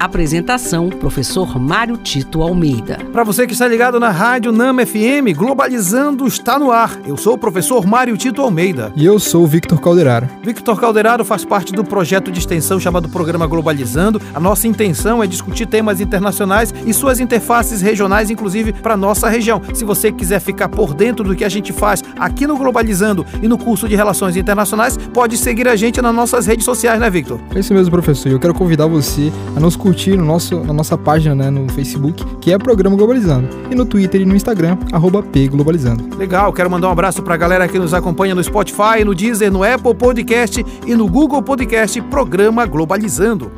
Apresentação: Professor Mário Tito Almeida. Para você que está ligado na Rádio Nama FM, Globalizando está no ar. Eu sou o professor Mário Tito Almeida. E eu sou o Victor Calderaro. Victor Calderaro faz parte do projeto de extensão chamado Programa Globalizando. A nossa intenção é discutir temas internacionais e suas interfaces regionais, inclusive para nossa região. Se você quiser ficar por dentro do que a gente faz aqui no Globalizando e no curso de Relações Internacionais, pode seguir a gente nas nossas redes sociais, né, Victor? É isso mesmo, professor. Eu quero convidar você a nos curtir curtir no nosso, na nossa página né, no Facebook, que é Programa Globalizando, e no Twitter e no Instagram, arroba pglobalizando. Legal, quero mandar um abraço para a galera que nos acompanha no Spotify, no Deezer, no Apple Podcast e no Google Podcast Programa Globalizando.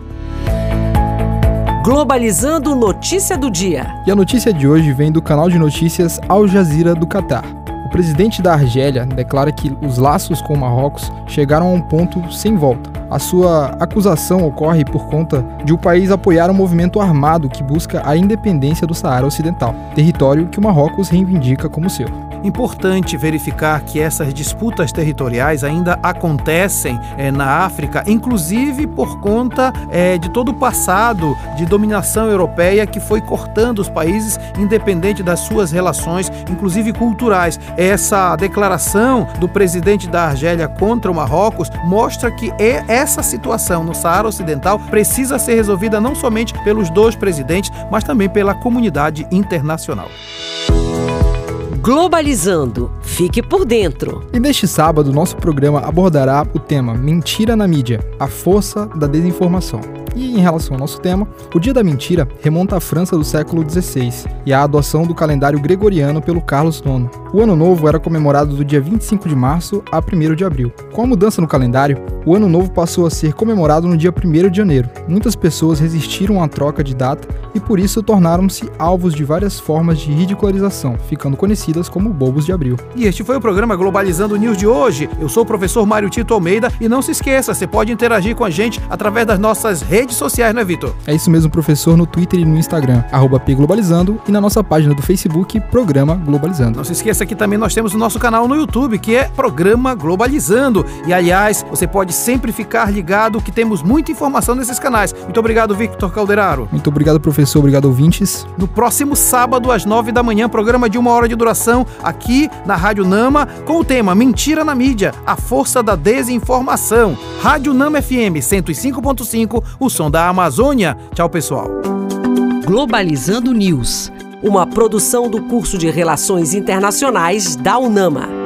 Globalizando notícia do dia. E a notícia de hoje vem do canal de notícias Al Jazeera do Catar. O presidente da Argélia declara que os laços com o Marrocos chegaram a um ponto sem volta a sua acusação ocorre por conta de o país apoiar um movimento armado que busca a independência do Saara Ocidental, território que o Marrocos reivindica como seu. Importante verificar que essas disputas territoriais ainda acontecem é, na África, inclusive por conta é, de todo o passado de dominação europeia que foi cortando os países, independente das suas relações, inclusive culturais. Essa declaração do presidente da Argélia contra o Marrocos mostra que é essa situação no Saara Ocidental precisa ser resolvida não somente pelos dois presidentes, mas também pela comunidade internacional. Globalizando. Fique por dentro. E neste sábado, nosso programa abordará o tema Mentira na mídia a força da desinformação. E em relação ao nosso tema, o Dia da Mentira remonta à França do século XVI e à adoção do calendário gregoriano pelo Carlos IX. O Ano Novo era comemorado do dia 25 de março a 1 de abril. Com a mudança no calendário, o Ano Novo passou a ser comemorado no dia 1 de janeiro. Muitas pessoas resistiram à troca de data e por isso tornaram-se alvos de várias formas de ridicularização, ficando conhecidas como bobos de abril. E este foi o programa Globalizando News de hoje. Eu sou o professor Mário Tito Almeida e não se esqueça, você pode interagir com a gente através das nossas redes sociais, não é, Vitor? É isso mesmo, professor, no Twitter e no Instagram, arroba Globalizando e na nossa página do Facebook, Programa Globalizando. Não se esqueça que também nós temos o nosso canal no YouTube, que é Programa Globalizando. E aliás, você pode sempre ficar ligado que temos muita informação nesses canais. Muito obrigado, Victor Calderaro. Muito obrigado, professor. Obrigado, ouvintes. No próximo sábado, às nove da manhã, programa de uma hora de duração aqui na Rádio Nama, com o tema Mentira na Mídia, a força da desinformação. Rádio Nama FM 105.5, o som da Amazônia. Tchau, pessoal. Globalizando News uma produção do curso de Relações Internacionais da UNAMA.